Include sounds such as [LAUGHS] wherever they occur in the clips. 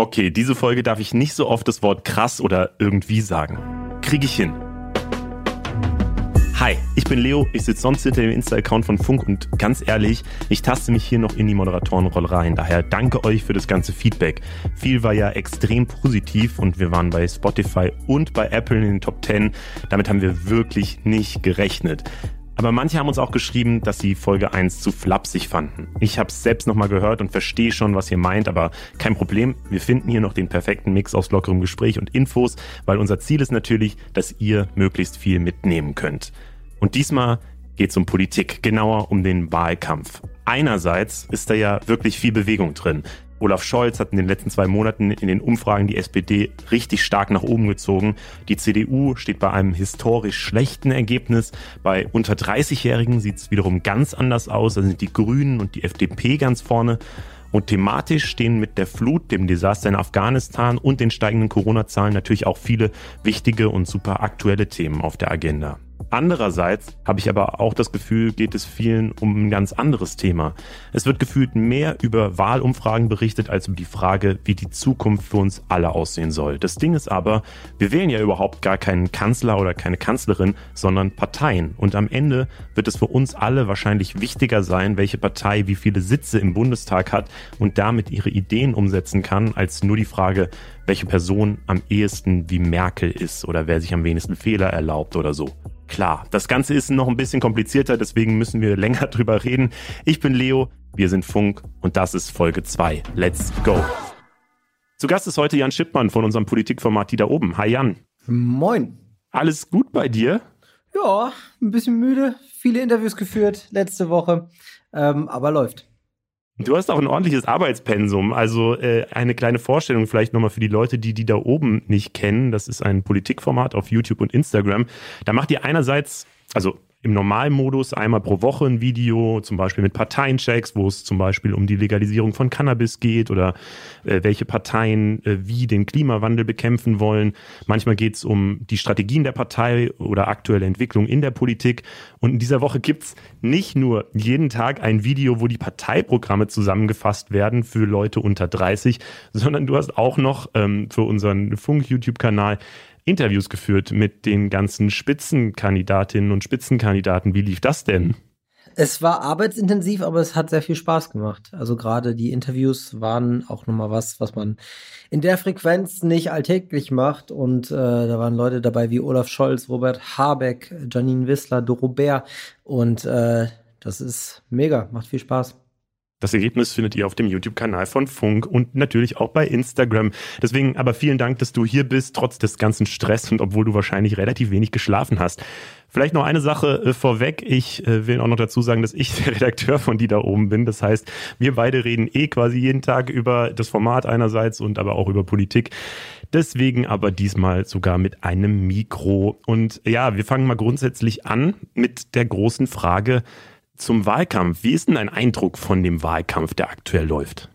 Okay, diese Folge darf ich nicht so oft das Wort krass oder irgendwie sagen. Kriege ich hin. Hi, ich bin Leo, ich sitze sonst hinter dem Insta-Account von Funk und ganz ehrlich, ich taste mich hier noch in die Moderatorenrolle rein. Daher danke euch für das ganze Feedback. Viel war ja extrem positiv und wir waren bei Spotify und bei Apple in den Top 10. Damit haben wir wirklich nicht gerechnet. Aber manche haben uns auch geschrieben, dass sie Folge 1 zu flapsig fanden. Ich habe es selbst nochmal gehört und verstehe schon, was ihr meint, aber kein Problem. Wir finden hier noch den perfekten Mix aus lockerem Gespräch und Infos, weil unser Ziel ist natürlich, dass ihr möglichst viel mitnehmen könnt. Und diesmal geht es um Politik, genauer um den Wahlkampf. Einerseits ist da ja wirklich viel Bewegung drin. Olaf Scholz hat in den letzten zwei Monaten in den Umfragen die SPD richtig stark nach oben gezogen. Die CDU steht bei einem historisch schlechten Ergebnis. Bei unter 30-Jährigen sieht es wiederum ganz anders aus. Da sind die Grünen und die FDP ganz vorne. Und thematisch stehen mit der Flut, dem Desaster in Afghanistan und den steigenden Corona-Zahlen natürlich auch viele wichtige und super aktuelle Themen auf der Agenda. Andererseits habe ich aber auch das Gefühl, geht es vielen um ein ganz anderes Thema. Es wird gefühlt mehr über Wahlumfragen berichtet als über die Frage, wie die Zukunft für uns alle aussehen soll. Das Ding ist aber, wir wählen ja überhaupt gar keinen Kanzler oder keine Kanzlerin, sondern Parteien. Und am Ende wird es für uns alle wahrscheinlich wichtiger sein, welche Partei wie viele Sitze im Bundestag hat und damit ihre Ideen umsetzen kann, als nur die Frage, welche Person am ehesten wie Merkel ist oder wer sich am wenigsten Fehler erlaubt oder so. Klar, das Ganze ist noch ein bisschen komplizierter, deswegen müssen wir [LAUGHS] länger drüber reden. Ich bin Leo, wir sind Funk und das ist Folge 2. Let's go! Zu Gast ist heute Jan Schippmann von unserem Politikformat Die da oben. Hi Jan. Moin. Alles gut bei dir? Ja, ein bisschen müde, viele Interviews geführt letzte Woche, ähm, aber läuft. Du hast auch ein ordentliches Arbeitspensum. Also äh, eine kleine Vorstellung vielleicht nochmal für die Leute, die die da oben nicht kennen. Das ist ein Politikformat auf YouTube und Instagram. Da macht ihr einerseits, also im Normalmodus einmal pro Woche ein Video, zum Beispiel mit Parteienchecks, wo es zum Beispiel um die Legalisierung von Cannabis geht oder äh, welche Parteien äh, wie den Klimawandel bekämpfen wollen. Manchmal geht es um die Strategien der Partei oder aktuelle Entwicklung in der Politik. Und in dieser Woche gibt's nicht nur jeden Tag ein Video, wo die Parteiprogramme zusammengefasst werden für Leute unter 30, sondern du hast auch noch ähm, für unseren Funk-YouTube-Kanal Interviews geführt mit den ganzen Spitzenkandidatinnen und Spitzenkandidaten. Wie lief das denn? Es war arbeitsintensiv, aber es hat sehr viel Spaß gemacht. Also gerade die Interviews waren auch nochmal was, was man in der Frequenz nicht alltäglich macht. Und äh, da waren Leute dabei wie Olaf Scholz, Robert Habeck, Janine Wissler, Dorobert. Und äh, das ist mega, macht viel Spaß. Das Ergebnis findet ihr auf dem YouTube-Kanal von Funk und natürlich auch bei Instagram. Deswegen aber vielen Dank, dass du hier bist, trotz des ganzen Stress und obwohl du wahrscheinlich relativ wenig geschlafen hast. Vielleicht noch eine Sache äh, vorweg. Ich äh, will auch noch dazu sagen, dass ich [LAUGHS] der Redakteur von die da oben bin. Das heißt, wir beide reden eh quasi jeden Tag über das Format einerseits und aber auch über Politik. Deswegen aber diesmal sogar mit einem Mikro. Und ja, wir fangen mal grundsätzlich an mit der großen Frage, zum Wahlkampf. Wie ist denn dein Eindruck von dem Wahlkampf, der aktuell läuft?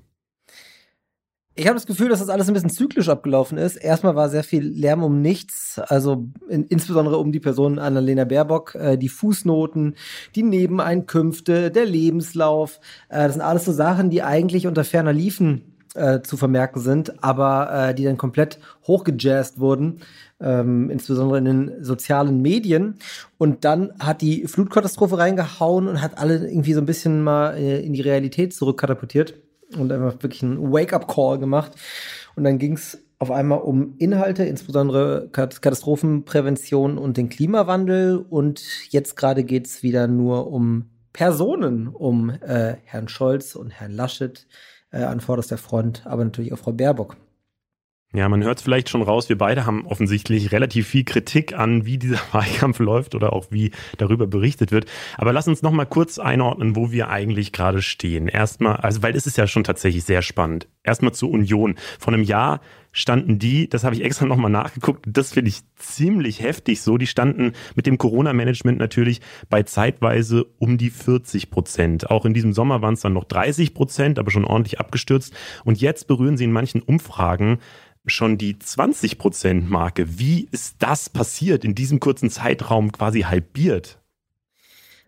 Ich habe das Gefühl, dass das alles ein bisschen zyklisch abgelaufen ist. Erstmal war sehr viel Lärm um nichts, also in, insbesondere um die Person Annalena Baerbock, äh, die Fußnoten, die Nebeneinkünfte, der Lebenslauf. Äh, das sind alles so Sachen, die eigentlich unter ferner Liefen äh, zu vermerken sind, aber äh, die dann komplett hochgejazzt wurden, ähm, insbesondere in den sozialen Medien. Und dann hat die Flutkatastrophe reingehauen und hat alle irgendwie so ein bisschen mal äh, in die Realität zurückkatapultiert und einfach wirklich einen Wake-up-Call gemacht. Und dann ging es auf einmal um Inhalte, insbesondere Katastrophenprävention und den Klimawandel. Und jetzt gerade geht es wieder nur um Personen, um äh, Herrn Scholz und Herrn Laschet, an vorderster Front, aber natürlich auch Frau Baerbock. Ja, man hört es vielleicht schon raus, wir beide haben offensichtlich relativ viel Kritik an, wie dieser [LAUGHS] Wahlkampf läuft oder auch wie darüber berichtet wird. Aber lass uns noch mal kurz einordnen, wo wir eigentlich gerade stehen. Erstmal, also weil es ist ja schon tatsächlich sehr spannend. Erstmal zur Union. Vor einem Jahr standen die, das habe ich extra nochmal nachgeguckt, das finde ich ziemlich heftig so, die standen mit dem Corona-Management natürlich bei zeitweise um die 40 Prozent. Auch in diesem Sommer waren es dann noch 30 Prozent, aber schon ordentlich abgestürzt. Und jetzt berühren sie in manchen Umfragen schon die 20 Prozent Marke. Wie ist das passiert in diesem kurzen Zeitraum quasi halbiert?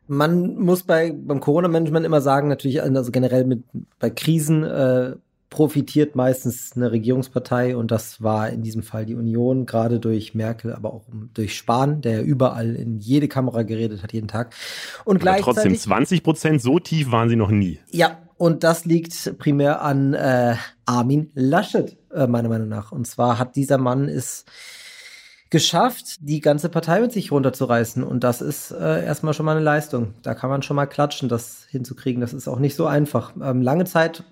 Man muss bei beim Corona-Management immer sagen, natürlich, also generell mit bei Krisen äh, profitiert meistens eine Regierungspartei und das war in diesem Fall die Union, gerade durch Merkel, aber auch durch Spahn, der ja überall in jede Kamera geredet hat, jeden Tag. Und aber trotzdem 20 Prozent, so tief waren sie noch nie. Ja, und das liegt primär an äh, Armin Laschet, äh, meiner Meinung nach. Und zwar hat dieser Mann ist geschafft, die ganze Partei mit sich runterzureißen. Und das ist äh, erstmal schon mal eine Leistung. Da kann man schon mal klatschen, das hinzukriegen. Das ist auch nicht so einfach. Ähm, lange Zeit,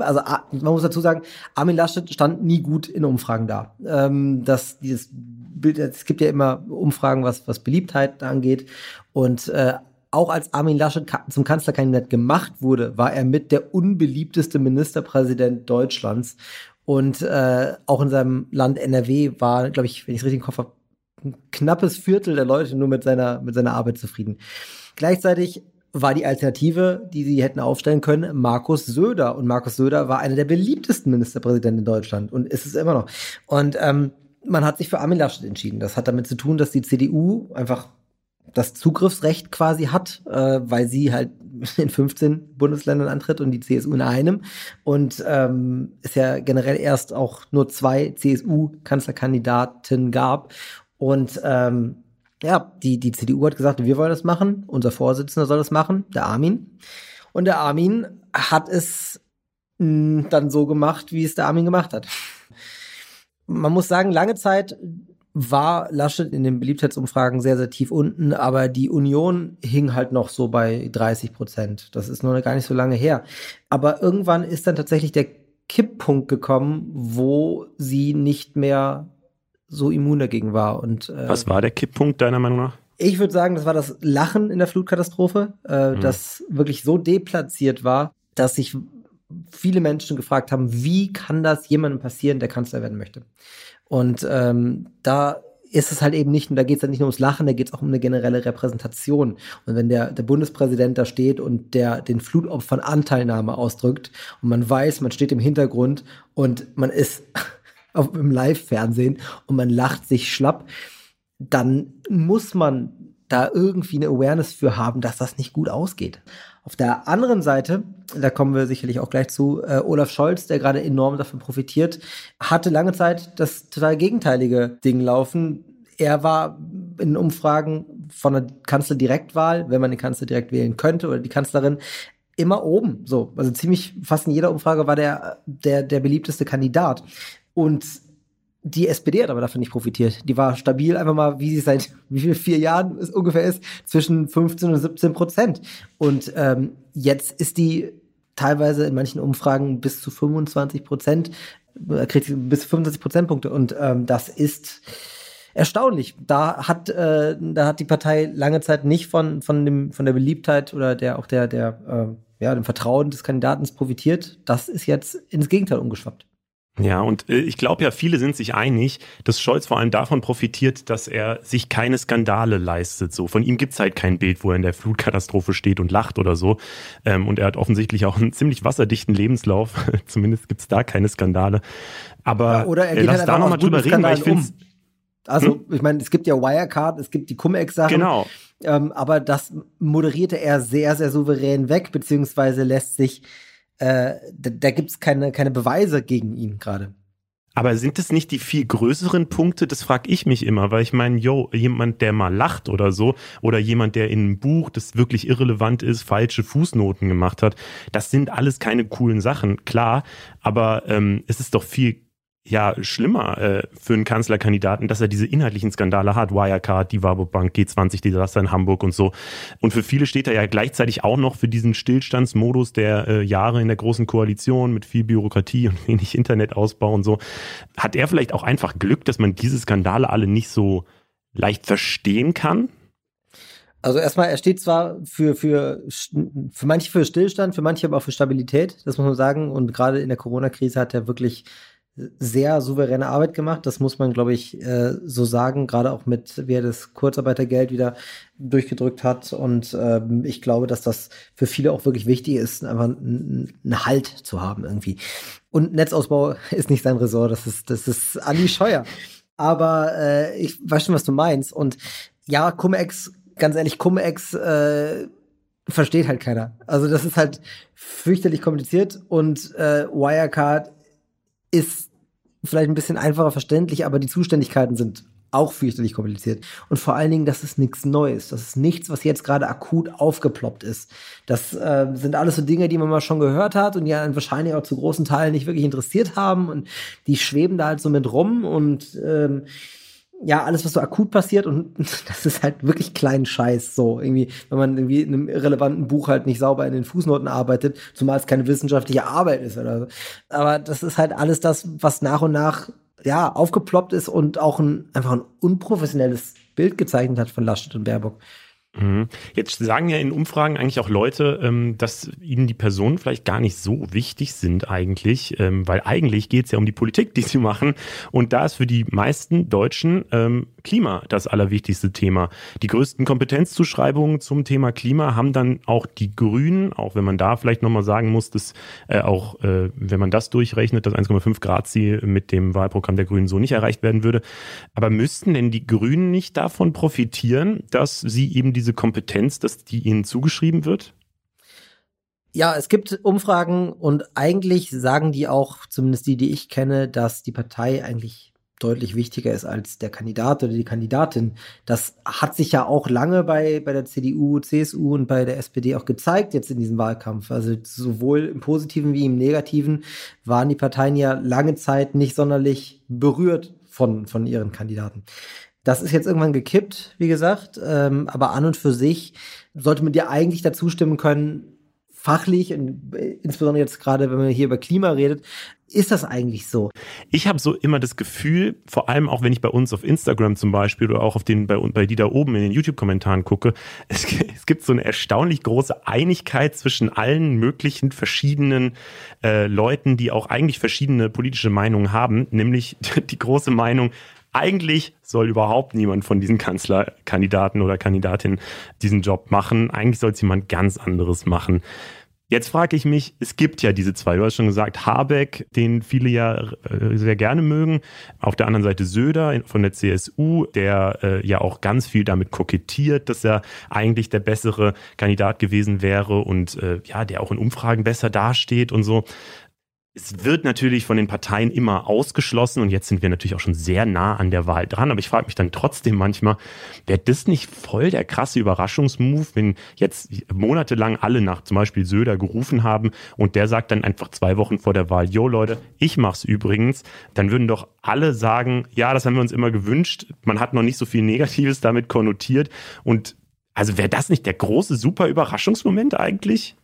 also man muss dazu sagen, Armin Laschet stand nie gut in Umfragen da. Ähm, das, dieses Bild, es gibt ja immer Umfragen, was, was Beliebtheit angeht. Und äh, auch als Armin Laschet zum Kanzlerkandidat gemacht wurde, war er mit der unbeliebteste Ministerpräsident Deutschlands. Und äh, auch in seinem Land NRW war, glaube ich, wenn ich es richtig im Kopf habe, ein knappes Viertel der Leute nur mit seiner, mit seiner Arbeit zufrieden. Gleichzeitig war die Alternative, die sie hätten aufstellen können, Markus Söder. Und Markus Söder war einer der beliebtesten Ministerpräsidenten in Deutschland und ist es immer noch. Und ähm, man hat sich für Armin Laschet entschieden. Das hat damit zu tun, dass die CDU einfach das Zugriffsrecht quasi hat, äh, weil sie halt [LAUGHS] in 15 Bundesländern antritt und die CSU in einem. Und ähm, es ja generell erst auch nur zwei CSU-Kanzlerkandidaten gab. Und ähm, ja, die, die CDU hat gesagt, wir wollen das machen. Unser Vorsitzender soll das machen, der Armin. Und der Armin hat es mh, hm, dann so gemacht, wie es der Armin gemacht hat. Man muss sagen, lange Zeit war Laschet in den Beliebtheitsumfragen sehr, sehr tief unten, aber die Union hing halt noch so bei 30 Prozent. Das ist noch gar nicht so lange her. Aber irgendwann ist dann tatsächlich der Kipppunkt gekommen, wo sie nicht mehr so immun dagegen war. Und, äh, Was war der Kipppunkt deiner Meinung nach? Ich würde sagen, das war das Lachen in der Flutkatastrophe, äh, mhm. das wirklich so deplatziert war, dass sich viele Menschen gefragt haben, wie kann das jemandem passieren, der Kanzler werden möchte? Und ähm, da ist es halt eben nicht, und da geht es dann nicht nur ums Lachen, da geht es auch um eine generelle Repräsentation. Und wenn der, der Bundespräsident da steht und der den Flutopfern Anteilnahme ausdrückt und man weiß, man steht im Hintergrund und man ist [LAUGHS] auf, im Live-Fernsehen und man lacht sich schlapp, dann muss man da irgendwie eine Awareness für haben, dass das nicht gut ausgeht. Auf der anderen Seite, da kommen wir sicherlich auch gleich zu, äh, Olaf Scholz, der gerade enorm davon profitiert, hatte lange Zeit das total gegenteilige Ding laufen. Er war in Umfragen von der Kanzlerdirektwahl, wenn man den Kanzler direkt wählen könnte oder die Kanzlerin, immer oben. So, also ziemlich fast in jeder Umfrage war der der der beliebteste Kandidat. Und die SPD hat aber davon nicht profitiert. Die war stabil, einfach mal, wie sie seit [LAUGHS] wie viel, vier Jahren es ungefähr ist, zwischen 15 und 17 Prozent. Und ähm, jetzt ist die teilweise in manchen Umfragen bis zu 25 Prozent, äh, kriegt bis zu 25 Prozentpunkte. Und ähm, das ist erstaunlich. Da hat, äh, da hat die Partei lange Zeit nicht von, von, dem, von der Beliebtheit oder der auch der, der äh, ja, dem Vertrauen des Kandidaten profitiert. Das ist jetzt ins Gegenteil umgeschwappt. Ja, und äh, ich glaube ja, viele sind sich einig, dass Scholz vor allem davon profitiert, dass er sich keine Skandale leistet. So Von ihm gibt's halt kein Bild, wo er in der Flutkatastrophe steht und lacht oder so. Ähm, und er hat offensichtlich auch einen ziemlich wasserdichten Lebenslauf. [LAUGHS] Zumindest gibt's da keine Skandale. Aber ja, oder er geht lass halt da nochmal drüber reden, weil ich finde. Um. Also, hm? ich meine, es gibt ja Wirecard, es gibt die Cum-Ex-Sachen. Genau. Ähm, aber das moderierte er sehr, sehr souverän weg, beziehungsweise lässt sich äh, da, da gibt es keine, keine Beweise gegen ihn gerade. Aber sind es nicht die viel größeren Punkte? Das frage ich mich immer, weil ich meine, yo, jemand, der mal lacht oder so, oder jemand, der in einem Buch, das wirklich irrelevant ist, falsche Fußnoten gemacht hat, das sind alles keine coolen Sachen, klar. Aber ähm, es ist doch viel ja schlimmer äh, für einen Kanzlerkandidaten, dass er diese inhaltlichen Skandale hat. Wirecard, die Warburg Bank, G20 Desaster in Hamburg und so. Und für viele steht er ja gleichzeitig auch noch für diesen Stillstandsmodus der äh, Jahre in der großen Koalition mit viel Bürokratie und [LAUGHS] wenig Internetausbau und so. Hat er vielleicht auch einfach Glück, dass man diese Skandale alle nicht so leicht verstehen kann? Also erstmal, er steht zwar für, für, für manche für Stillstand, für manche aber auch für Stabilität, das muss man sagen. Und gerade in der Corona-Krise hat er wirklich sehr souveräne Arbeit gemacht. Das muss man, glaube ich, äh, so sagen, gerade auch mit, wie er das Kurzarbeitergeld wieder durchgedrückt hat. Und ähm, ich glaube, dass das für viele auch wirklich wichtig ist, einfach einen Halt zu haben irgendwie. Und Netzausbau [LAUGHS] ist nicht sein Ressort, das ist, das ist Andi Scheuer. Aber äh, ich weiß schon, was du meinst. Und ja, Cum-Ex, ganz ehrlich, Cum-Ex äh, versteht halt keiner. Also das ist halt fürchterlich kompliziert und äh, Wirecard ist vielleicht ein bisschen einfacher verständlich, aber die Zuständigkeiten sind auch fürchterlich kompliziert. Und vor allen Dingen, das ist nichts Neues. Das ist nichts, was jetzt gerade akut aufgeploppt ist. Das äh, sind alles so Dinge, die man mal schon gehört hat und die einen wahrscheinlich auch zu großen Teilen nicht wirklich interessiert haben. Und die schweben da halt so mit rum und ähm, ja, alles, was so akut passiert und [LAUGHS] das ist halt wirklich kleinen Scheiß, so irgendwie, wenn man irgendwie in einem irrelevanten Buch halt nicht sauber in den Fußnoten arbeitet, zumal es keine wissenschaftliche Arbeit ist oder so. Aber das ist halt alles das, was nach und nach, ja, aufgeploppt ist und auch ein, einfach ein unprofessionelles Bild gezeichnet hat von Laschet und Baerbock. Mhm. Jetzt sagen ja in Umfragen eigentlich auch Leute, ähm, dass ihnen die Personen vielleicht gar nicht so wichtig sind eigentlich, ähm, weil eigentlich geht es ja um die Politik, die sie machen. Und da ist für die meisten Deutschen ähm, Klima das allerwichtigste Thema. Die größten Kompetenzzuschreibungen zum Thema Klima haben dann auch die Grünen, auch wenn man da vielleicht nochmal sagen muss, dass äh, auch, äh, wenn man das durchrechnet, das 1,5 Grad Ziel mit dem Wahlprogramm der Grünen so nicht erreicht werden würde. Aber müssten denn die Grünen nicht davon profitieren, dass sie eben diese Kompetenz, dass die ihnen zugeschrieben wird? Ja, es gibt Umfragen und eigentlich sagen die auch, zumindest die, die ich kenne, dass die Partei eigentlich deutlich wichtiger ist als der Kandidat oder die Kandidatin. Das hat sich ja auch lange bei, bei der CDU, CSU und bei der SPD auch gezeigt jetzt in diesem Wahlkampf. Also sowohl im Positiven wie im Negativen waren die Parteien ja lange Zeit nicht sonderlich berührt von, von ihren Kandidaten. Das ist jetzt irgendwann gekippt, wie gesagt, ähm, aber an und für sich sollte man dir eigentlich dazu stimmen können, fachlich, und insbesondere jetzt gerade, wenn man hier über Klima redet, ist das eigentlich so? Ich habe so immer das Gefühl, vor allem auch wenn ich bei uns auf Instagram zum Beispiel oder auch auf den bei, bei die da oben in den YouTube-Kommentaren gucke, [LAUGHS] es, es, gibt so eine erstaunlich große Einigkeit zwischen allen möglichen verschiedenen äh, Leuten, die auch eigentlich verschiedene politische Meinungen haben, nämlich [LAUGHS] die große Meinung, eigentlich soll überhaupt niemand von diesen Kanzlerkandidaten oder Kandidatinnen diesen Job machen. Eigentlich soll es jemand ganz anderes machen. Jetzt frage ich mich, es gibt ja diese zwei. Du hast schon gesagt, Habeck, den viele ja äh, sehr gerne mögen. Auf der anderen Seite Söder von der CSU, der äh, ja auch ganz viel damit kokettiert, dass er eigentlich der bessere Kandidat gewesen wäre und äh, ja, der auch in Umfragen besser dasteht und so es wird natürlich von den Parteien immer ausgeschlossen und jetzt sind wir natürlich auch schon sehr nah an der Wahl dran. Aber ich frage mich dann trotzdem manchmal, wäre das nicht voll der krasse Überraschungsmove, wenn jetzt monatelang alle nach zum Beispiel Söder gerufen haben und der sagt dann einfach zwei Wochen vor der Wahl, jo Leute, ich mach's übrigens, dann würden doch alle sagen, ja, das haben wir uns immer gewünscht. Man hat noch nicht so viel Negatives damit konnotiert und also wäre das nicht der große super Überraschungsmoment eigentlich?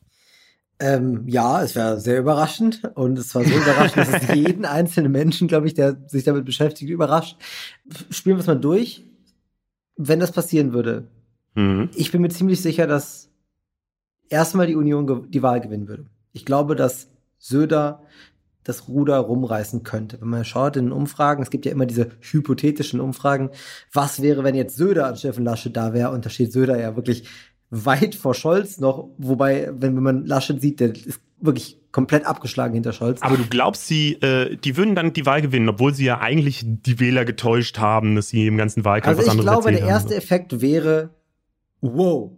Ähm, ja, es wäre sehr überraschend und es war so überraschend, dass es [LAUGHS] jeden einzelnen Menschen, glaube ich, der sich damit beschäftigt, überrascht. Spielen wir es mal durch. Wenn das passieren würde, mhm. ich bin mir ziemlich sicher, dass erstmal die Union die Wahl gewinnen würde. Ich glaube, dass Söder das Ruder rumreißen könnte. Wenn man schaut in den Umfragen, es gibt ja immer diese hypothetischen Umfragen, was wäre, wenn jetzt Söder an Steffen Lasche da wäre und da steht Söder ja wirklich weit vor Scholz noch, wobei, wenn, wenn man Laschet sieht, der ist wirklich komplett abgeschlagen hinter Scholz. Aber du glaubst, sie, äh, die würden dann die Wahl gewinnen, obwohl sie ja eigentlich die Wähler getäuscht haben, dass sie im ganzen Wahlkampf also was anderes Also ich glaube, der erste haben. Effekt wäre, wow,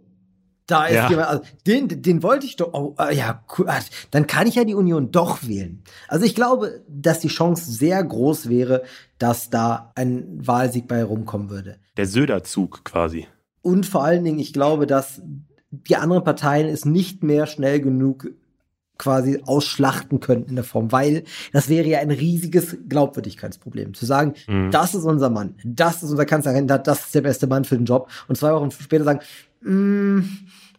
da ist ja. jemand, also den, den wollte ich doch, oh, äh, ja, cool, ah, dann kann ich ja die Union doch wählen. Also ich glaube, dass die Chance sehr groß wäre, dass da ein Wahlsieg bei rumkommen würde. Der Söder-Zug quasi. Und vor allen Dingen, ich glaube, dass die anderen Parteien es nicht mehr schnell genug quasi ausschlachten könnten in der Form, weil das wäre ja ein riesiges Glaubwürdigkeitsproblem. Zu sagen, mhm. das ist unser Mann, das ist unser Kanzlerkandidat, das ist der beste Mann für den Job und zwei Wochen später sagen, mm,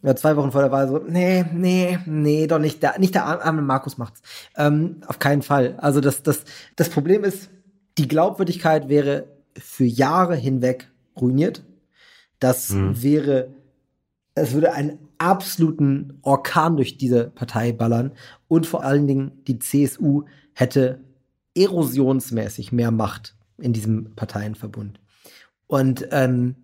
ja, zwei Wochen vor der Wahl so, nee, nee, nee, doch nicht, der, nicht der arme Markus macht's. Ähm, auf keinen Fall. Also das, das, das Problem ist, die Glaubwürdigkeit wäre für Jahre hinweg ruiniert das mhm. wäre, es würde einen absoluten Orkan durch diese Partei ballern und vor allen Dingen die CSU hätte erosionsmäßig mehr Macht in diesem Parteienverbund. Und ähm,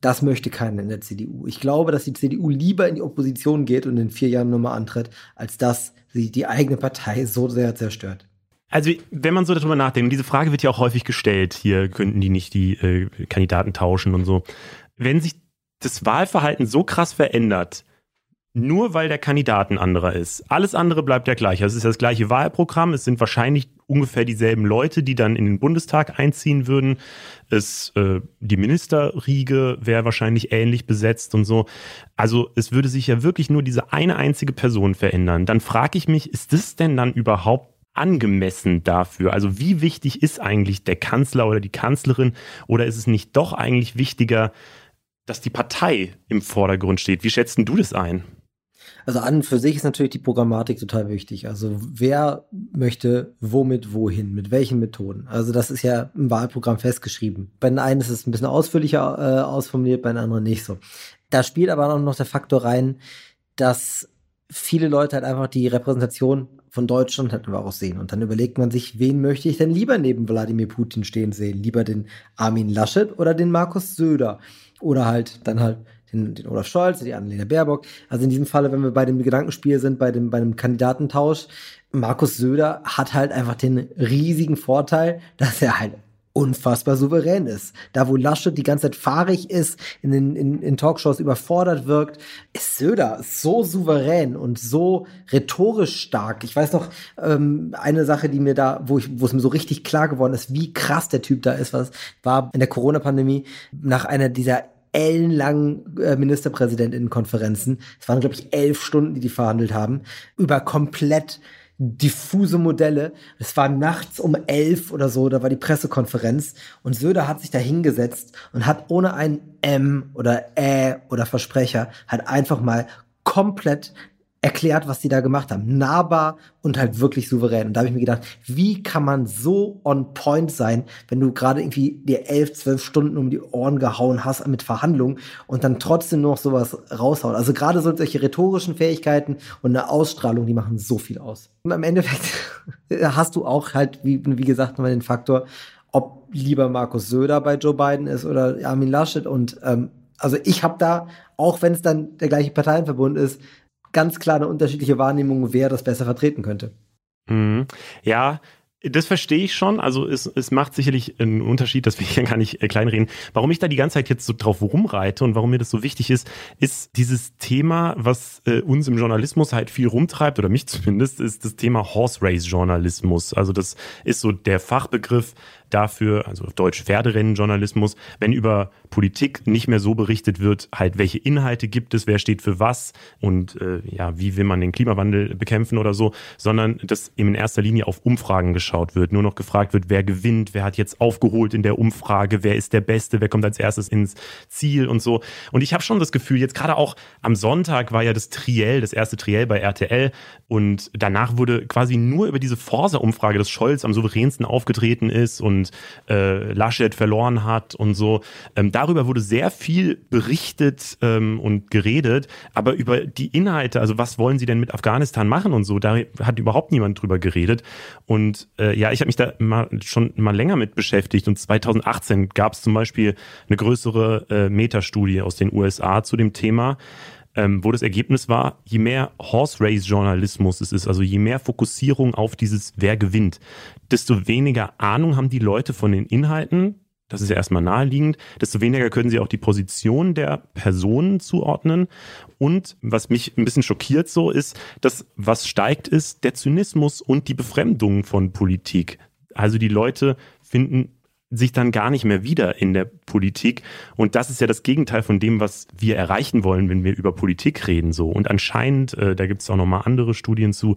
das möchte keiner in der CDU. Ich glaube, dass die CDU lieber in die Opposition geht und in vier Jahren nochmal antritt, als dass sie die eigene Partei so sehr zerstört. Also, wenn man so darüber nachdenkt, diese Frage wird ja auch häufig gestellt, hier könnten die nicht die äh, Kandidaten tauschen und so wenn sich das Wahlverhalten so krass verändert, nur weil der Kandidat ein anderer ist. Alles andere bleibt ja gleich. Also es ist das gleiche Wahlprogramm. Es sind wahrscheinlich ungefähr dieselben Leute, die dann in den Bundestag einziehen würden. Es, äh, die Ministerriege wäre wahrscheinlich ähnlich besetzt und so. Also es würde sich ja wirklich nur diese eine einzige Person verändern. Dann frage ich mich, ist das denn dann überhaupt angemessen dafür? Also wie wichtig ist eigentlich der Kanzler oder die Kanzlerin? Oder ist es nicht doch eigentlich wichtiger, dass die Partei im Vordergrund steht? Wie schätzt du das ein? Also an und für sich ist natürlich die Programmatik total wichtig. Also wer möchte womit wohin, mit welchen Methoden. Also das ist ja im Wahlprogramm festgeschrieben. Bei den einen ist es ein bisschen ausführlicher äh, ausformuliert, bei den anderen nicht so. Da spielt aber auch noch der Faktor rein, dass viele Leute halt einfach die Repräsentation von Deutschland halt einfach auch sehen. Und dann überlegt man sich, wen möchte ich denn lieber neben Wladimir Putin stehen sehen? Lieber den Armin Laschet oder den Markus Söder? Oder halt dann halt den, den Olaf Scholz, die Annalena Baerbock. Also in diesem Falle, wenn wir bei dem Gedankenspiel sind, bei dem, bei dem Kandidatentausch, Markus Söder hat halt einfach den riesigen Vorteil, [LAUGHS] dass er halt unfassbar souverän ist. Da, wo Laschet die ganze Zeit fahrig ist, in den in, in Talkshows überfordert wirkt, ist Söder so souverän und so rhetorisch stark. Ich weiß noch, ähm, eine Sache, die mir da, wo ich, wo es mir so richtig klar geworden ist, wie krass der Typ da ist, was war in der Corona-Pandemie nach einer dieser ellenlangen äh, Ministerpräsidentinnenkonferenzen. Es waren, glaube ich, elf Stunden, die die verhandelt haben, über komplett diffuse Modelle. Es war nachts um elf oder so, da war die Pressekonferenz und Söder hat sich da hingesetzt und hat ohne ein M oder Ä oder Versprecher hat einfach mal komplett erklärt, was die da gemacht haben. Nahbar und halt wirklich souverän. Und da habe ich mir gedacht, wie kann man so on point sein, wenn du gerade irgendwie dir elf, zwölf Stunden um die Ohren gehauen hast mit Verhandlungen und dann trotzdem noch sowas raushauen. Also gerade solche rhetorischen Fähigkeiten und eine Ausstrahlung, die machen so viel aus. Und am Endeffekt [LAUGHS] hast du auch halt, wie, wie gesagt, mal den Faktor, ob lieber Markus Söder bei Joe Biden ist oder Armin Laschet. Und ähm, also ich habe da, auch wenn es dann der gleiche Parteienverbund ist, ganz klar eine unterschiedliche Wahrnehmung, wer das besser vertreten könnte. Mhm. Ja, das verstehe ich schon. Also es, es macht sicherlich einen Unterschied, das will ich ja gar nicht äh, kleinreden. Warum ich da die ganze Zeit jetzt so drauf rumreite und warum mir das so wichtig ist, ist dieses Thema, was äh, uns im Journalismus halt viel rumtreibt, oder mich [LAUGHS] zumindest, ist das Thema Horse Race Journalismus. Also das ist so der Fachbegriff dafür, also auf Deutsch Pferderennenjournalismus, wenn über Politik nicht mehr so berichtet wird, halt welche Inhalte gibt es, wer steht für was und äh, ja, wie will man den Klimawandel bekämpfen oder so, sondern dass eben in erster Linie auf Umfragen geschaut wird, nur noch gefragt wird, wer gewinnt, wer hat jetzt aufgeholt in der Umfrage, wer ist der Beste, wer kommt als erstes ins Ziel und so. Und ich habe schon das Gefühl, jetzt gerade auch am Sonntag war ja das Triell, das erste Triell bei RTL und danach wurde quasi nur über diese Forsa-Umfrage, dass Scholz am souveränsten aufgetreten ist und und äh, Laschet verloren hat und so. Ähm, darüber wurde sehr viel berichtet ähm, und geredet, aber über die Inhalte, also was wollen sie denn mit Afghanistan machen und so, da hat überhaupt niemand drüber geredet. Und äh, ja, ich habe mich da mal, schon mal länger mit beschäftigt und 2018 gab es zum Beispiel eine größere äh, Metastudie aus den USA zu dem Thema ähm, wo das Ergebnis war, je mehr Horse Race Journalismus es ist, also je mehr Fokussierung auf dieses Wer gewinnt, desto weniger Ahnung haben die Leute von den Inhalten. Das ist ja erstmal naheliegend. Desto weniger können sie auch die Position der Personen zuordnen. Und was mich ein bisschen schockiert so ist, dass was steigt ist der Zynismus und die Befremdung von Politik. Also die Leute finden sich dann gar nicht mehr wieder in der Politik. Und das ist ja das Gegenteil von dem, was wir erreichen wollen, wenn wir über Politik reden. So. Und anscheinend, äh, da gibt es auch nochmal andere Studien zu,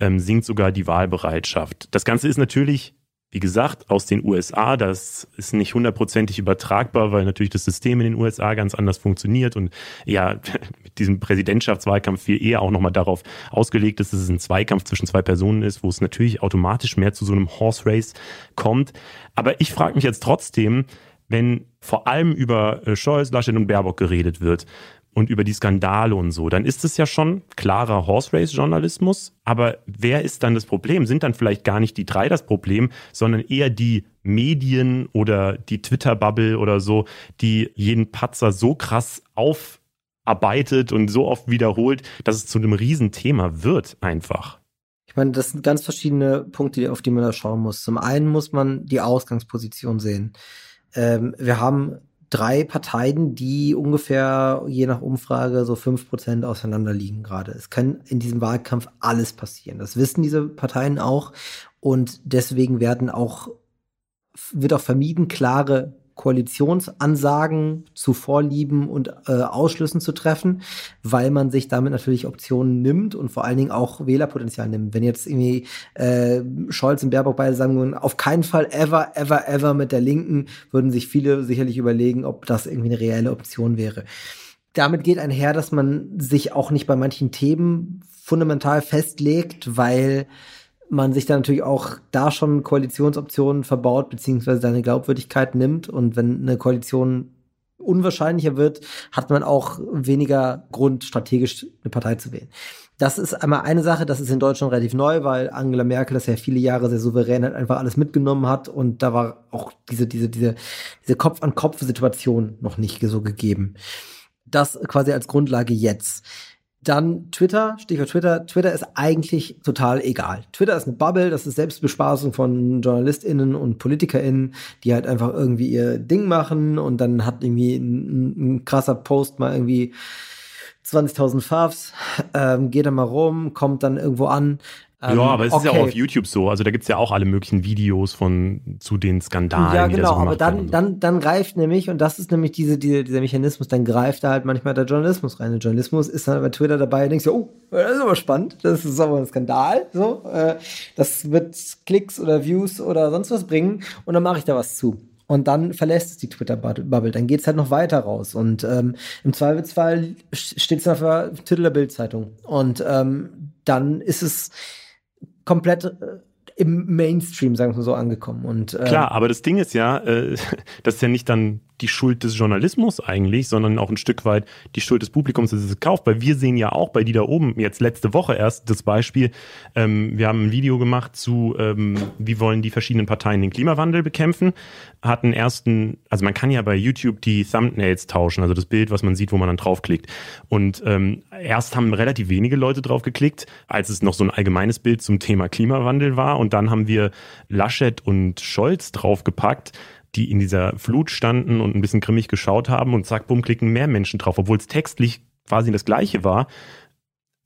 ähm, sinkt sogar die Wahlbereitschaft. Das Ganze ist natürlich wie gesagt, aus den USA. Das ist nicht hundertprozentig übertragbar, weil natürlich das System in den USA ganz anders funktioniert und ja, [LAUGHS] mit diesem Präsidentschaftswahlkampf viel eher auch nochmal darauf ausgelegt ist, dass es ein Zweikampf zwischen zwei Personen ist, wo es natürlich automatisch mehr zu so einem Horse Race kommt. Aber ich frage mich jetzt trotzdem, wenn vor allem über äh, Scholz, Laschet und Baerbock geredet wird, und über die Skandale und so, dann ist es ja schon klarer Horse Race Journalismus. Aber wer ist dann das Problem? Sind dann vielleicht gar nicht die drei das Problem, sondern eher die Medien oder die Twitter-Bubble oder so, die jeden Patzer so krass aufarbeitet und so oft wiederholt, dass es zu einem Riesenthema wird einfach. Ich meine, das sind ganz verschiedene Punkte, auf die man da schauen muss. Zum einen muss man die Ausgangsposition sehen. Ähm, wir haben drei Parteien, die ungefähr je nach Umfrage so fünf Prozent auseinander liegen gerade. Es kann in diesem Wahlkampf alles passieren. Das wissen diese Parteien auch. Und deswegen werden auch, wird auch vermieden, klare Koalitionsansagen zu Vorlieben und äh, Ausschlüssen zu treffen, weil man sich damit natürlich Optionen nimmt und vor allen Dingen auch Wählerpotenzial nimmt. Wenn jetzt irgendwie äh, Scholz und Baerbock beide sagen würden, auf keinen Fall ever, ever, ever mit der Linken, würden sich viele sicherlich überlegen, ob das irgendwie eine reelle Option wäre. Damit geht einher, dass man sich auch nicht bei manchen Themen fundamental festlegt, weil man sich dann natürlich auch da schon Koalitionsoptionen verbaut, beziehungsweise seine Glaubwürdigkeit nimmt. Und wenn eine Koalition unwahrscheinlicher wird, hat man auch weniger Grund, strategisch eine Partei zu wählen. Das ist einmal eine Sache, das ist in Deutschland relativ neu, weil Angela Merkel das ja viele Jahre sehr souverän hat, einfach alles mitgenommen hat und da war auch diese, diese, diese, diese Kopf-an-Kopf-Situation noch nicht so gegeben. Das quasi als Grundlage jetzt. Dann Twitter, Stichwort Twitter. Twitter ist eigentlich total egal. Twitter ist eine Bubble, das ist Selbstbespaßung von JournalistInnen und PolitikerInnen, die halt einfach irgendwie ihr Ding machen und dann hat irgendwie ein, ein krasser Post mal irgendwie 20.000 Favs, ähm, geht dann mal rum, kommt dann irgendwo an, ähm, ja, aber es okay. ist ja auch auf YouTube so. Also da gibt's ja auch alle möglichen Videos von zu den Skandalen. Ja, genau, so aber dann, so. dann, dann greift nämlich, und das ist nämlich diese, diese, dieser Mechanismus, dann greift da halt manchmal der Journalismus rein. Der Journalismus ist dann bei Twitter dabei und denkst so, oh, das ist aber spannend, das ist aber ein Skandal. So, äh, das wird Klicks oder Views oder sonst was bringen und dann mache ich da was zu. Und dann verlässt es die Twitter-Bubble. Dann geht's halt noch weiter raus. Und ähm, im Zweifelsfall steht es auf der Titel der Bildzeitung. Und ähm, dann ist es komplett äh, im Mainstream, sagen wir so, angekommen. Und, äh, Klar, aber das Ding ist ja, äh, [LAUGHS] das ist ja nicht dann die Schuld des Journalismus eigentlich, sondern auch ein Stück weit die Schuld des Publikums, dass es kauft. Weil wir sehen ja auch bei die da oben, jetzt letzte Woche erst das Beispiel, ähm, wir haben ein Video gemacht zu, ähm, wie wollen die verschiedenen Parteien den Klimawandel bekämpfen, hatten ersten, also man kann ja bei YouTube die Thumbnails tauschen, also das Bild, was man sieht, wo man dann draufklickt. Und ähm, erst haben relativ wenige Leute drauf geklickt, als es noch so ein allgemeines Bild zum Thema Klimawandel war. Und dann haben wir Laschet und Scholz draufgepackt die in dieser Flut standen und ein bisschen grimmig geschaut haben und zack, bumm, klicken mehr Menschen drauf, obwohl es textlich quasi das gleiche war.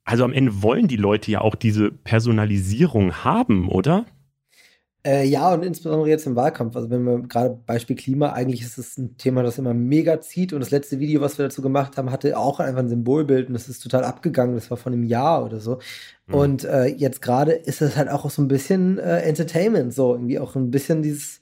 Also am Ende wollen die Leute ja auch diese Personalisierung haben, oder? Äh, ja, und insbesondere jetzt im Wahlkampf. Also wenn wir gerade Beispiel Klima, eigentlich ist es ein Thema, das immer mega zieht. Und das letzte Video, was wir dazu gemacht haben, hatte auch einfach ein Symbolbild und das ist total abgegangen. Das war von einem Jahr oder so. Mhm. Und äh, jetzt gerade ist es halt auch so ein bisschen äh, Entertainment, so irgendwie auch ein bisschen dieses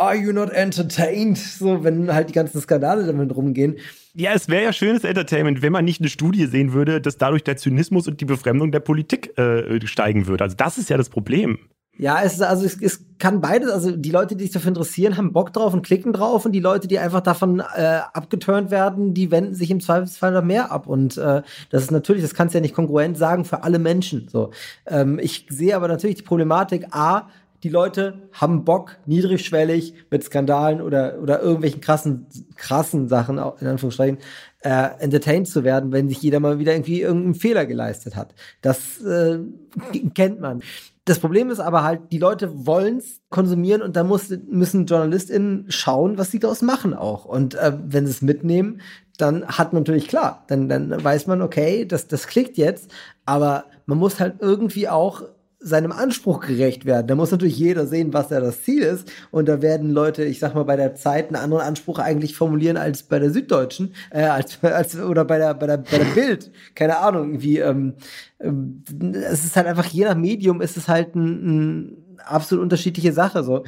Are you not entertained? So, wenn halt die ganzen Skandale damit rumgehen. Ja, es wäre ja schönes Entertainment, wenn man nicht eine Studie sehen würde, dass dadurch der Zynismus und die Befremdung der Politik äh, steigen würde. Also das ist ja das Problem. Ja, es ist, also es, es kann beides, also die Leute, die sich dafür interessieren, haben Bock drauf und klicken drauf und die Leute, die einfach davon äh, abgeturnt werden, die wenden sich im Zweifelsfall noch mehr ab und äh, das ist natürlich, das kannst du ja nicht konkurrent sagen für alle Menschen. So, ähm, ich sehe aber natürlich die Problematik. A, die Leute haben Bock, niedrigschwellig mit Skandalen oder, oder irgendwelchen krassen, krassen Sachen, in Anführungsstrichen, äh, entertained zu werden, wenn sich jeder mal wieder irgendwie irgendeinen Fehler geleistet hat. Das äh, [LAUGHS] kennt man. Das Problem ist aber halt, die Leute wollen's konsumieren und da muss, müssen JournalistInnen schauen, was sie daraus machen auch. Und äh, wenn sie es mitnehmen, dann hat man natürlich klar, dann, dann weiß man, okay, das, das klickt jetzt, aber man muss halt irgendwie auch seinem Anspruch gerecht werden. Da muss natürlich jeder sehen, was da das Ziel ist. Und da werden Leute, ich sag mal, bei der Zeit einen anderen Anspruch eigentlich formulieren als bei der Süddeutschen, äh, als, [LAUGHS] als oder bei der bei der bei der Bild. Keine Ahnung, irgendwie. Ähm, ähm, es ist halt einfach je nach Medium ist es halt ein, ein absolut unterschiedliche Sache so.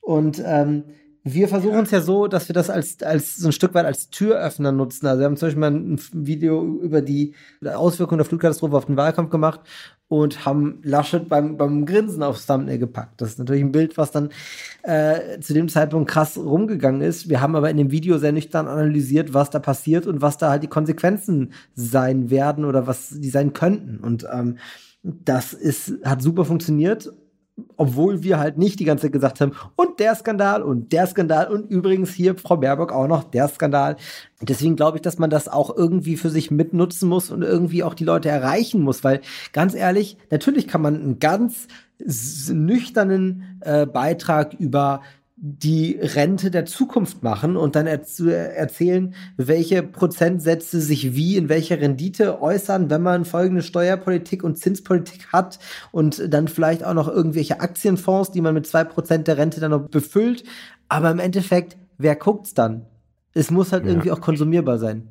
Und ähm, wir versuchen es ja so, dass wir das als, als so ein Stück weit als Türöffner nutzen. Also wir haben zum Beispiel mal ein Video über die Auswirkungen der Flutkatastrophe auf den Wahlkampf gemacht und haben Laschet beim, beim Grinsen aufs Thumbnail gepackt. Das ist natürlich ein Bild, was dann äh, zu dem Zeitpunkt krass rumgegangen ist. Wir haben aber in dem Video sehr nüchtern analysiert, was da passiert und was da halt die Konsequenzen sein werden oder was die sein könnten. Und ähm, das ist, hat super funktioniert obwohl wir halt nicht die ganze Zeit gesagt haben, und der Skandal und der Skandal und übrigens hier Frau Baerbock auch noch der Skandal. Deswegen glaube ich, dass man das auch irgendwie für sich mitnutzen muss und irgendwie auch die Leute erreichen muss, weil ganz ehrlich, natürlich kann man einen ganz nüchternen äh, Beitrag über die Rente der Zukunft machen und dann erzählen, welche Prozentsätze sich wie in welcher Rendite äußern, wenn man folgende Steuerpolitik und Zinspolitik hat und dann vielleicht auch noch irgendwelche Aktienfonds, die man mit zwei Prozent der Rente dann noch befüllt. Aber im Endeffekt, wer guckt's dann? Es muss halt ja. irgendwie auch konsumierbar sein.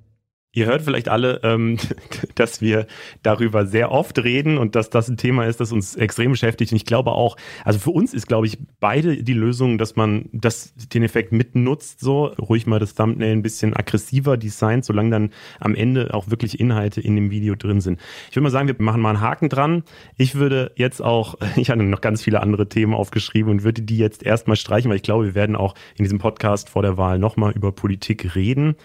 Ihr hört vielleicht alle, ähm, [LAUGHS] dass wir darüber sehr oft reden und dass das ein Thema ist, das uns extrem beschäftigt. Und ich glaube auch, also für uns ist, glaube ich, beide die Lösung, dass man das, den Effekt mitnutzt, so ruhig mal das Thumbnail ein bisschen aggressiver designt, solange dann am Ende auch wirklich Inhalte in dem Video drin sind. Ich würde mal sagen, wir machen mal einen Haken dran. Ich würde jetzt auch, [LAUGHS] ich hatte noch ganz viele andere Themen aufgeschrieben und würde die jetzt erstmal streichen, weil ich glaube, wir werden auch in diesem Podcast vor der Wahl nochmal über Politik reden.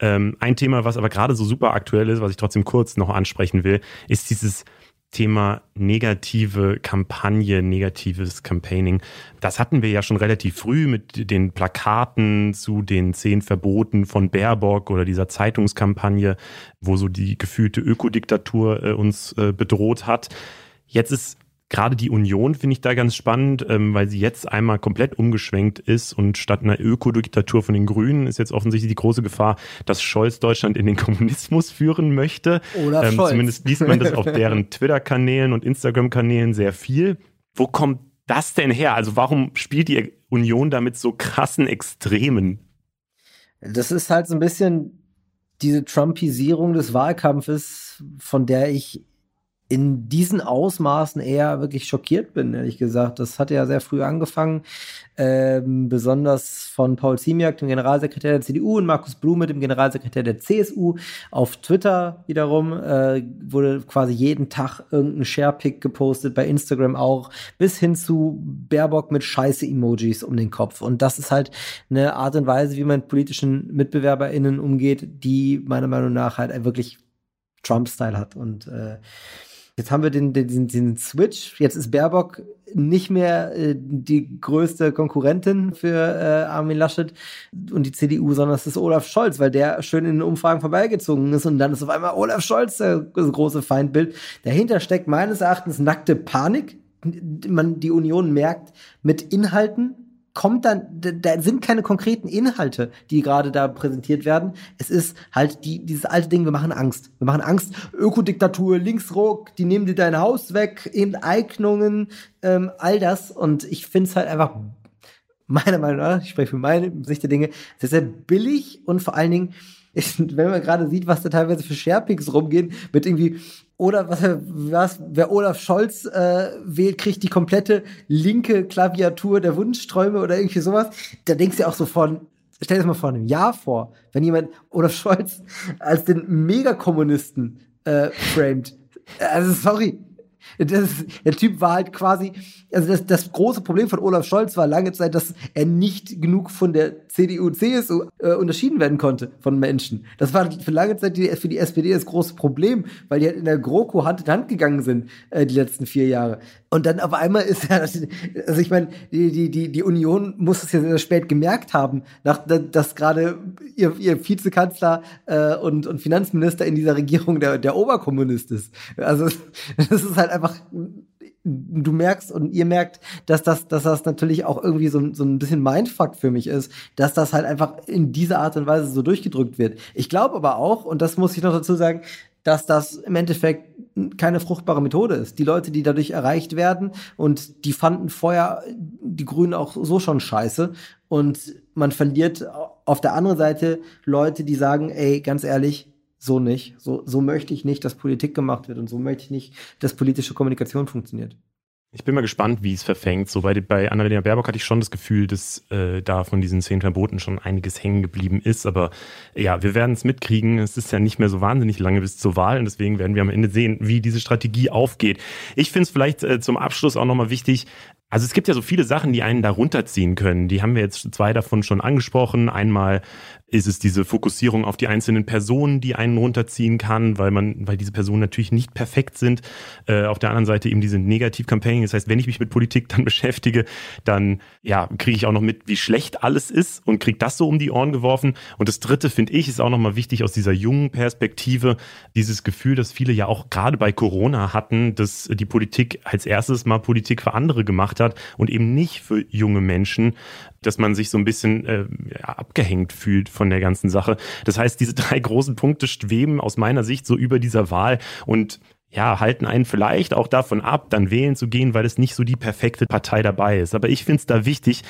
Ähm, ein Thema, was aber gerade so super aktuell ist, was ich trotzdem kurz noch ansprechen will, ist dieses Thema negative Kampagne, negatives Campaigning. Das hatten wir ja schon relativ früh mit den Plakaten zu den zehn Verboten von Baerbock oder dieser Zeitungskampagne, wo so die gefühlte Ökodiktatur äh, uns äh, bedroht hat. Jetzt ist Gerade die Union finde ich da ganz spannend, ähm, weil sie jetzt einmal komplett umgeschwenkt ist und statt einer Ökodiktatur von den Grünen ist jetzt offensichtlich die große Gefahr, dass Scholz Deutschland in den Kommunismus führen möchte. Oder ähm, Scholz. Zumindest liest man das auf [LAUGHS] deren Twitter-Kanälen und Instagram-Kanälen sehr viel. Wo kommt das denn her? Also warum spielt die Union damit so krassen Extremen? Das ist halt so ein bisschen diese Trumpisierung des Wahlkampfes, von der ich in diesen Ausmaßen eher wirklich schockiert bin, ehrlich gesagt. Das hat ja sehr früh angefangen, ähm, besonders von Paul Ziemiak, dem Generalsekretär der CDU, und Markus Blume, dem Generalsekretär der CSU. Auf Twitter wiederum äh, wurde quasi jeden Tag irgendein Sharepick gepostet, bei Instagram auch, bis hin zu Baerbock mit Scheiße-Emojis um den Kopf. Und das ist halt eine Art und Weise, wie man mit politischen MitbewerberInnen umgeht, die meiner Meinung nach halt wirklich Trump-Style hat. Und äh, Jetzt haben wir den, den, den Switch. Jetzt ist Baerbock nicht mehr äh, die größte Konkurrentin für äh, Armin Laschet und die CDU, sondern es ist Olaf Scholz, weil der schön in den Umfragen vorbeigezogen ist und dann ist auf einmal Olaf Scholz das große Feindbild. Dahinter steckt meines Erachtens nackte Panik. Man, die Union merkt mit Inhalten, kommt dann, da sind keine konkreten Inhalte, die gerade da präsentiert werden. Es ist halt die, dieses alte Ding, wir machen Angst. Wir machen Angst, Ökodiktatur, Linksruck, die nehmen dir dein Haus weg, Enteignungen, ähm, all das. Und ich finde es halt einfach, meiner Meinung nach, ich spreche für meine Sicht der Dinge, sehr, sehr billig und vor allen Dingen, [LAUGHS] wenn man gerade sieht, was da teilweise für Sharepics rumgehen, mit irgendwie oder was, [LAUGHS] was wer Olaf Scholz äh, wählt, kriegt die komplette linke Klaviatur der Wunschträume oder irgendwie sowas. Da denkst du auch so von, stell dir das mal vor einem Jahr vor, wenn jemand Olaf Scholz als den Megakommunisten äh, framed. Also sorry, das, der Typ war halt quasi, also das, das große Problem von Olaf Scholz war lange Zeit, dass er nicht genug von der CDU, CSU äh, unterschieden werden konnte von Menschen. Das war für lange Zeit die, für die SPD das große Problem, weil die halt in der GroKo Hand in Hand gegangen sind äh, die letzten vier Jahre. Und dann auf einmal ist ja, also ich meine, die, die, die, die Union muss es ja sehr spät gemerkt haben, nach, dass gerade ihr, ihr Vizekanzler äh, und, und Finanzminister in dieser Regierung der, der Oberkommunist ist. Also [LAUGHS] das ist halt einfach du merkst und ihr merkt, dass das, dass das natürlich auch irgendwie so, so ein bisschen Mindfuck für mich ist, dass das halt einfach in dieser Art und Weise so durchgedrückt wird. Ich glaube aber auch, und das muss ich noch dazu sagen, dass das im Endeffekt keine fruchtbare Methode ist. Die Leute, die dadurch erreicht werden und die fanden vorher die Grünen auch so schon scheiße und man verliert auf der anderen Seite Leute, die sagen, ey, ganz ehrlich, so nicht. So, so möchte ich nicht, dass Politik gemacht wird und so möchte ich nicht, dass politische Kommunikation funktioniert. Ich bin mal gespannt, wie es verfängt. So bei, bei Annalena Baerbock hatte ich schon das Gefühl, dass äh, da von diesen zehn Verboten schon einiges hängen geblieben ist. Aber ja, wir werden es mitkriegen. Es ist ja nicht mehr so wahnsinnig lange bis zur Wahl und deswegen werden wir am Ende sehen, wie diese Strategie aufgeht. Ich finde es vielleicht äh, zum Abschluss auch nochmal wichtig, also es gibt ja so viele Sachen, die einen da runterziehen können. Die haben wir jetzt zwei davon schon angesprochen. Einmal ist es diese Fokussierung auf die einzelnen Personen, die einen runterziehen kann, weil man, weil diese Personen natürlich nicht perfekt sind. Äh, auf der anderen Seite eben diese Negativ-Campaigning. Das heißt, wenn ich mich mit Politik dann [LAUGHS] beschäftige, dann ja, kriege ich auch noch mit, wie schlecht alles ist und kriege das so um die Ohren geworfen. Und das dritte, finde ich, ist auch nochmal wichtig aus dieser jungen Perspektive, dieses Gefühl, dass viele ja auch gerade bei Corona hatten, dass die Politik als erstes mal Politik für andere gemacht gemacht hat und eben nicht für junge Menschen, dass man sich so ein bisschen äh, abgehängt fühlt von der ganzen Sache. Das heißt, diese drei großen Punkte schweben aus meiner Sicht so über dieser Wahl und ja, halten einen vielleicht auch davon ab, dann wählen zu gehen, weil es nicht so die perfekte Partei dabei ist. Aber ich finde es da wichtig,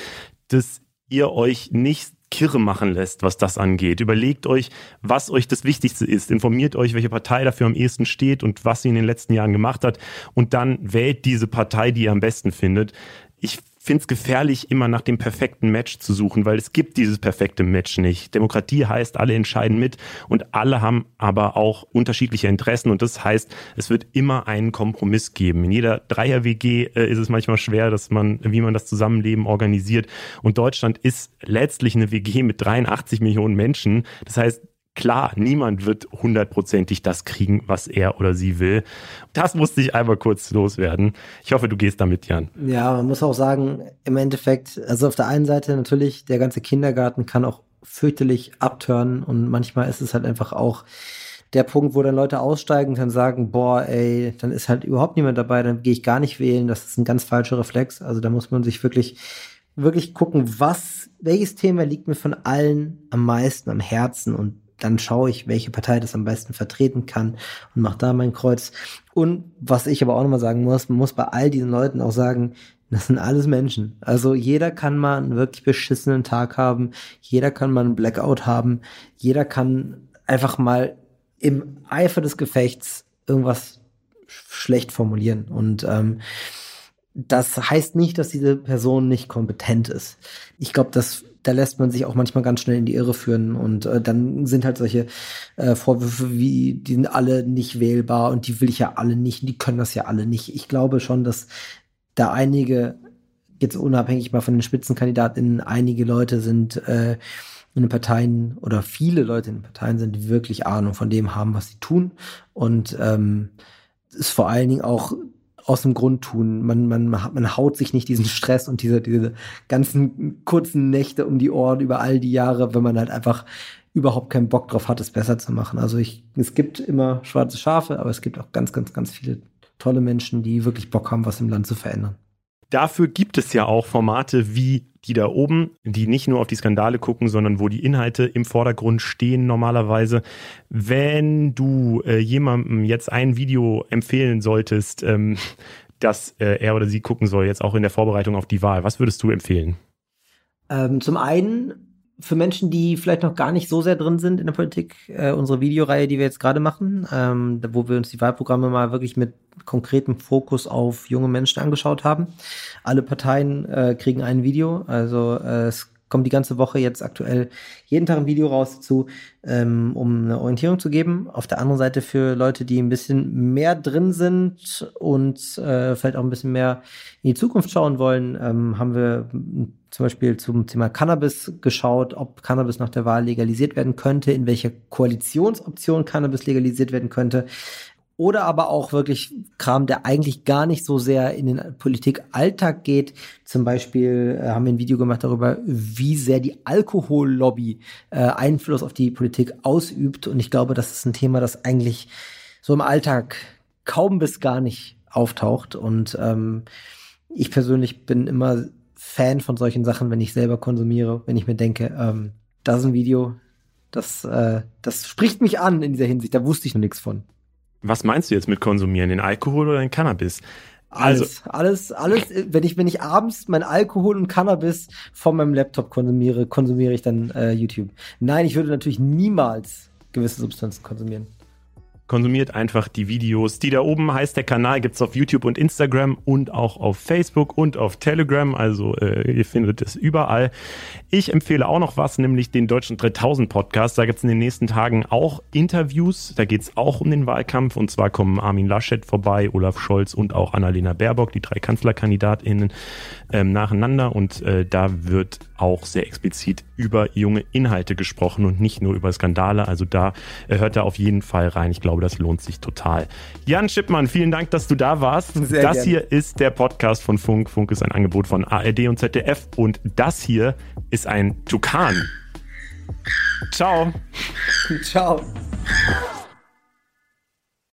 dass ihr euch nicht kirre machen lässt, was das angeht. Überlegt euch, was euch das Wichtigste ist. Informiert euch, welche Partei dafür am ehesten steht und was sie in den letzten Jahren gemacht hat. Und dann wählt diese Partei, die ihr am besten findet. Ich finde es gefährlich, immer nach dem perfekten Match zu suchen, weil es gibt dieses perfekte Match nicht. Demokratie heißt, alle entscheiden mit und alle haben aber auch unterschiedliche Interessen und das heißt, es wird immer einen Kompromiss geben. In jeder Dreier-WG äh, ist es manchmal schwer, dass man, wie man das Zusammenleben organisiert und Deutschland ist letztlich eine WG mit 83 Millionen Menschen. Das heißt, Klar, niemand wird hundertprozentig das kriegen, was er oder sie will. Das musste ich einmal kurz loswerden. Ich hoffe, du gehst damit, Jan. Ja, man muss auch sagen, im Endeffekt, also auf der einen Seite natürlich, der ganze Kindergarten kann auch fürchterlich abtören und manchmal ist es halt einfach auch der Punkt, wo dann Leute aussteigen und dann sagen, boah, ey, dann ist halt überhaupt niemand dabei, dann gehe ich gar nicht wählen. Das ist ein ganz falscher Reflex. Also da muss man sich wirklich, wirklich gucken, was, welches Thema liegt mir von allen am meisten am Herzen und dann schaue ich, welche Partei das am besten vertreten kann und mache da mein Kreuz. Und was ich aber auch nochmal sagen muss, man muss bei all diesen Leuten auch sagen, das sind alles Menschen. Also jeder kann mal einen wirklich beschissenen Tag haben, jeder kann mal einen Blackout haben, jeder kann einfach mal im Eifer des Gefechts irgendwas schlecht formulieren. Und ähm, das heißt nicht, dass diese Person nicht kompetent ist. Ich glaube, das da lässt man sich auch manchmal ganz schnell in die Irre führen und äh, dann sind halt solche äh, Vorwürfe wie, die sind alle nicht wählbar und die will ich ja alle nicht die können das ja alle nicht. Ich glaube schon, dass da einige, jetzt unabhängig mal von den Spitzenkandidatinnen, einige Leute sind äh, in den Parteien oder viele Leute in den Parteien sind, die wirklich Ahnung von dem haben, was sie tun und ähm, ist vor allen Dingen auch aus dem Grund tun. Man, man, man haut sich nicht diesen Stress und diese, diese ganzen kurzen Nächte um die Ohren über all die Jahre, wenn man halt einfach überhaupt keinen Bock drauf hat, es besser zu machen. Also ich, es gibt immer schwarze Schafe, aber es gibt auch ganz, ganz, ganz viele tolle Menschen, die wirklich Bock haben, was im Land zu verändern. Dafür gibt es ja auch Formate wie die da oben, die nicht nur auf die Skandale gucken, sondern wo die Inhalte im Vordergrund stehen normalerweise. Wenn du äh, jemandem jetzt ein Video empfehlen solltest, ähm, [LAUGHS] das äh, er oder sie gucken soll, jetzt auch in der Vorbereitung auf die Wahl, was würdest du empfehlen? Ähm, zum einen für Menschen, die vielleicht noch gar nicht so sehr drin sind in der Politik, äh, unsere Videoreihe, die wir jetzt gerade machen, ähm, wo wir uns die Wahlprogramme mal wirklich mit konkretem Fokus auf junge Menschen angeschaut haben. Alle Parteien äh, kriegen ein Video, also äh, es kommt die ganze Woche jetzt aktuell jeden Tag ein Video raus dazu, ähm, um eine Orientierung zu geben. Auf der anderen Seite für Leute, die ein bisschen mehr drin sind und äh, vielleicht auch ein bisschen mehr in die Zukunft schauen wollen, ähm, haben wir zum Beispiel zum Thema Cannabis geschaut, ob Cannabis nach der Wahl legalisiert werden könnte, in welcher Koalitionsoption Cannabis legalisiert werden könnte. Oder aber auch wirklich Kram, der eigentlich gar nicht so sehr in den Politikalltag geht. Zum Beispiel äh, haben wir ein Video gemacht darüber, wie sehr die Alkohollobby äh, Einfluss auf die Politik ausübt. Und ich glaube, das ist ein Thema, das eigentlich so im Alltag kaum bis gar nicht auftaucht. Und ähm, ich persönlich bin immer Fan von solchen Sachen, wenn ich selber konsumiere, wenn ich mir denke, ähm, das ist ein Video, das, äh, das spricht mich an in dieser Hinsicht. Da wusste ich noch nichts von. Was meinst du jetzt mit konsumieren? Den Alkohol oder den Cannabis? Alles, also, alles, alles, wenn ich, wenn ich abends mein Alkohol und Cannabis von meinem Laptop konsumiere, konsumiere ich dann äh, YouTube. Nein, ich würde natürlich niemals gewisse Substanzen konsumieren. Konsumiert einfach die Videos. Die da oben heißt der Kanal, gibt es auf YouTube und Instagram und auch auf Facebook und auf Telegram. Also äh, ihr findet es überall. Ich empfehle auch noch was, nämlich den Deutschen 3000 Podcast. Da gibt es in den nächsten Tagen auch Interviews. Da geht es auch um den Wahlkampf. Und zwar kommen Armin Laschet vorbei, Olaf Scholz und auch Annalena Baerbock, die drei KanzlerkandidatInnen, ähm, nacheinander. Und äh, da wird auch sehr explizit über junge Inhalte gesprochen und nicht nur über Skandale. Also da äh, hört er auf jeden Fall rein. Ich glaube, glaube, das lohnt sich total. Jan Schippmann, vielen Dank, dass du da warst. Sehr das gerne. hier ist der Podcast von Funk. Funk ist ein Angebot von ARD und ZDF und das hier ist ein Tukan. Ciao. Ciao.